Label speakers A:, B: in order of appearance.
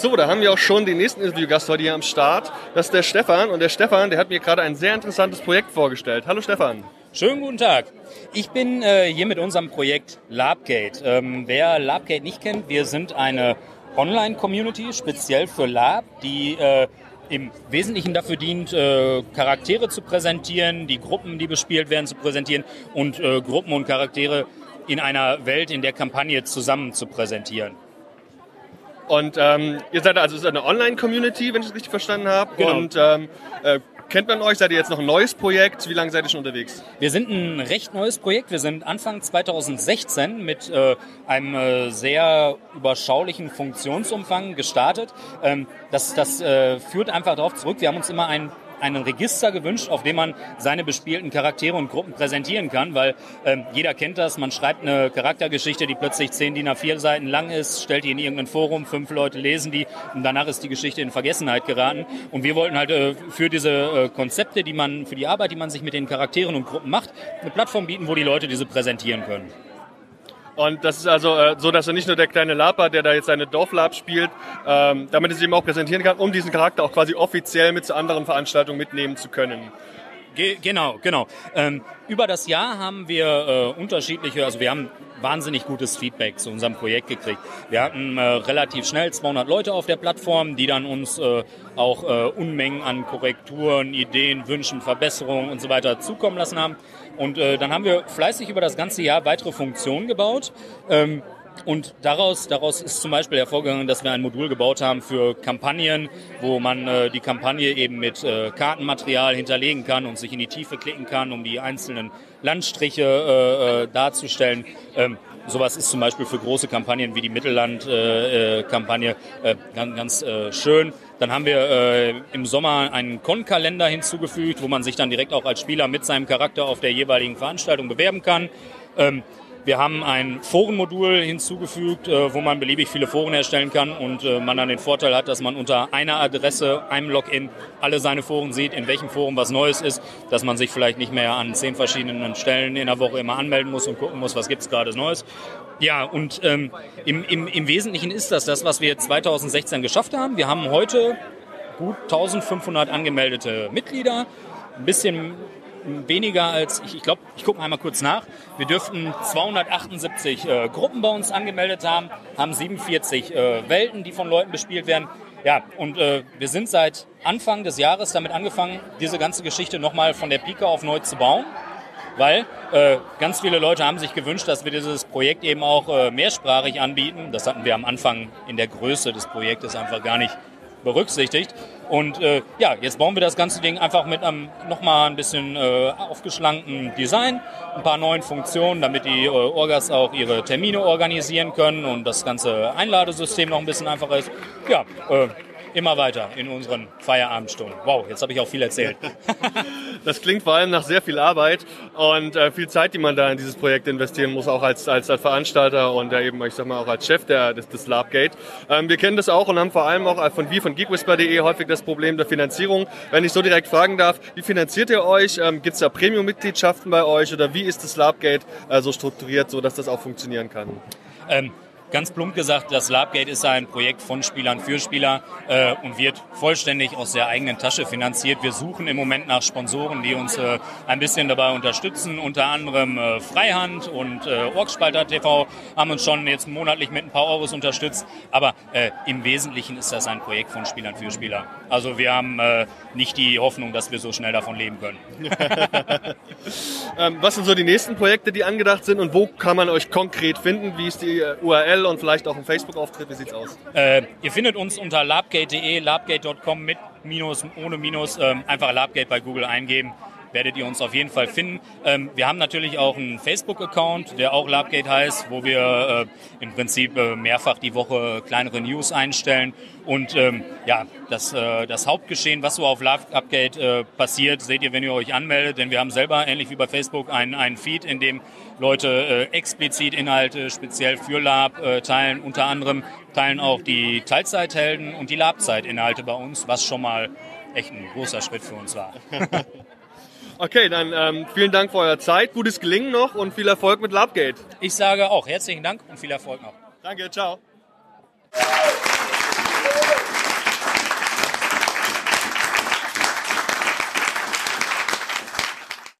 A: So, da haben wir auch schon den nächsten Interviewgast heute hier am Start. Das ist der Stefan. Und der Stefan, der hat mir gerade ein sehr interessantes Projekt vorgestellt. Hallo Stefan.
B: Schönen guten Tag. Ich bin äh, hier mit unserem Projekt Labgate. Ähm, wer Labgate nicht kennt, wir sind eine Online-Community, speziell für Lab, die äh, im Wesentlichen dafür dient, äh, Charaktere zu präsentieren, die Gruppen, die bespielt werden, zu präsentieren und äh, Gruppen und Charaktere in einer Welt in der Kampagne zusammen zu präsentieren.
A: Und ähm, ihr seid also eine Online-Community, wenn ich es richtig verstanden habe.
B: Genau.
A: Und ähm, äh, kennt man euch? Seid ihr jetzt noch ein neues Projekt? Wie lange seid ihr schon unterwegs?
B: Wir sind ein recht neues Projekt. Wir sind Anfang 2016 mit äh, einem äh, sehr überschaulichen Funktionsumfang gestartet. Ähm, das das äh, führt einfach darauf zurück. Wir haben uns immer ein einen Register gewünscht, auf dem man seine bespielten Charaktere und Gruppen präsentieren kann, weil ähm, jeder kennt das, man schreibt eine Charaktergeschichte, die plötzlich 10 DIN A4 Seiten lang ist, stellt die in irgendein Forum, fünf Leute lesen die und danach ist die Geschichte in Vergessenheit geraten. Und wir wollten halt äh, für diese äh, Konzepte, die man, für die Arbeit, die man sich mit den Charakteren und Gruppen macht, eine Plattform bieten, wo die Leute diese präsentieren können.
A: Und das ist also äh, so, dass er nicht nur der kleine Laper, der da jetzt seine Dorflab spielt, ähm, damit er sich eben auch präsentieren kann, um diesen Charakter auch quasi offiziell mit zu anderen Veranstaltungen mitnehmen zu können.
B: Ge genau, genau. Ähm, über das Jahr haben wir äh, unterschiedliche, also wir haben wahnsinnig gutes Feedback zu unserem Projekt gekriegt. Wir hatten äh, relativ schnell 200 Leute auf der Plattform, die dann uns äh, auch äh, Unmengen an Korrekturen, Ideen, Wünschen, Verbesserungen und so weiter zukommen lassen haben. Und äh, dann haben wir fleißig über das ganze Jahr weitere Funktionen gebaut. Ähm, und daraus, daraus ist zum Beispiel hervorgegangen, dass wir ein Modul gebaut haben für Kampagnen, wo man äh, die Kampagne eben mit äh, Kartenmaterial hinterlegen kann und sich in die Tiefe klicken kann, um die einzelnen Landstriche äh, äh, darzustellen. Ähm, sowas ist zum Beispiel für große Kampagnen wie die Mittelland-Kampagne äh, äh, ganz, ganz schön. Dann haben wir im Sommer einen Con-Kalender hinzugefügt, wo man sich dann direkt auch als Spieler mit seinem Charakter auf der jeweiligen Veranstaltung bewerben kann. Ähm, wir haben ein Forenmodul hinzugefügt, äh, wo man beliebig viele Foren erstellen kann und äh, man dann den Vorteil hat, dass man unter einer Adresse, einem Login, alle seine Foren sieht, in welchem Forum was Neues ist, dass man sich vielleicht nicht mehr an zehn verschiedenen Stellen in der Woche immer anmelden muss und gucken muss, was gibt's gerade Neues. Ja, und ähm, im, im, im Wesentlichen ist das das, was wir 2016 geschafft haben. Wir haben heute gut 1500 angemeldete Mitglieder, ein bisschen weniger als, ich, ich glaube, ich gucke mal einmal kurz nach. Wir dürften 278 äh, Gruppen bei uns angemeldet haben, haben 47 äh, Welten, die von Leuten bespielt werden. Ja, und äh, wir sind seit Anfang des Jahres damit angefangen, diese ganze Geschichte nochmal von der Pike auf neu zu bauen. Weil äh, ganz viele Leute haben sich gewünscht, dass wir dieses Projekt eben auch äh, mehrsprachig anbieten. Das hatten wir am Anfang in der Größe des Projektes einfach gar nicht berücksichtigt. Und äh, ja, jetzt bauen wir das ganze Ding einfach mit einem nochmal ein bisschen äh, aufgeschlankten Design, ein paar neuen Funktionen, damit die äh, Orgas auch ihre Termine organisieren können und das ganze Einladesystem noch ein bisschen einfacher ist. Ja, äh, immer weiter in unseren Feierabendstunden. Wow, jetzt habe ich auch viel erzählt.
A: Das klingt vor allem nach sehr viel Arbeit und äh, viel Zeit, die man da in dieses Projekt investieren muss, auch als, als, als Veranstalter und äh, eben, ich sag mal, auch als Chef der, des, des Labgate. Ähm, wir kennen das auch und haben vor allem auch von wie von geekwhisper.de häufig das Problem der Finanzierung. Wenn ich so direkt fragen darf, wie finanziert ihr euch? Ähm, Gibt es da Premium-Mitgliedschaften bei euch oder wie ist das Labgate äh, so strukturiert, so dass das auch funktionieren kann?
B: Ähm, Ganz plump gesagt, das Labgate ist ein Projekt von Spielern für Spieler äh, und wird vollständig aus der eigenen Tasche finanziert. Wir suchen im Moment nach Sponsoren, die uns äh, ein bisschen dabei unterstützen. Unter anderem äh, Freihand und äh, Orkspalter TV haben uns schon jetzt monatlich mit ein paar Euros unterstützt. Aber äh, im Wesentlichen ist das ein Projekt von Spielern für Spieler. Also wir haben äh, nicht die Hoffnung, dass wir so schnell davon leben können.
A: ähm, was sind so die nächsten Projekte, die angedacht sind und wo kann man euch konkret finden? Wie ist die äh, URL und vielleicht auch ein Facebook-Auftritt? Wie sieht's aus?
B: Äh, ihr findet uns unter labgate.de, labgate.com mit Minus, ohne Minus, ähm, einfach Labgate bei Google eingeben werdet ihr uns auf jeden Fall finden. Ähm, wir haben natürlich auch einen Facebook-Account, der auch Labgate heißt, wo wir äh, im Prinzip äh, mehrfach die Woche kleinere News einstellen. Und ähm, ja, das, äh, das Hauptgeschehen, was so auf Labgate äh, passiert, seht ihr, wenn ihr euch anmeldet. Denn wir haben selber, ähnlich wie bei Facebook, einen, Feed, in dem Leute äh, explizit Inhalte speziell für Lab äh, teilen. Unter anderem teilen auch die Teilzeithelden und die Labzeit-Inhalte bei uns, was schon mal echt ein großer Schritt für uns war.
A: Okay, dann ähm, vielen Dank für eure Zeit, gutes Gelingen noch und viel Erfolg mit Labgate.
B: Ich sage auch herzlichen Dank und viel Erfolg noch.
A: Danke, ciao.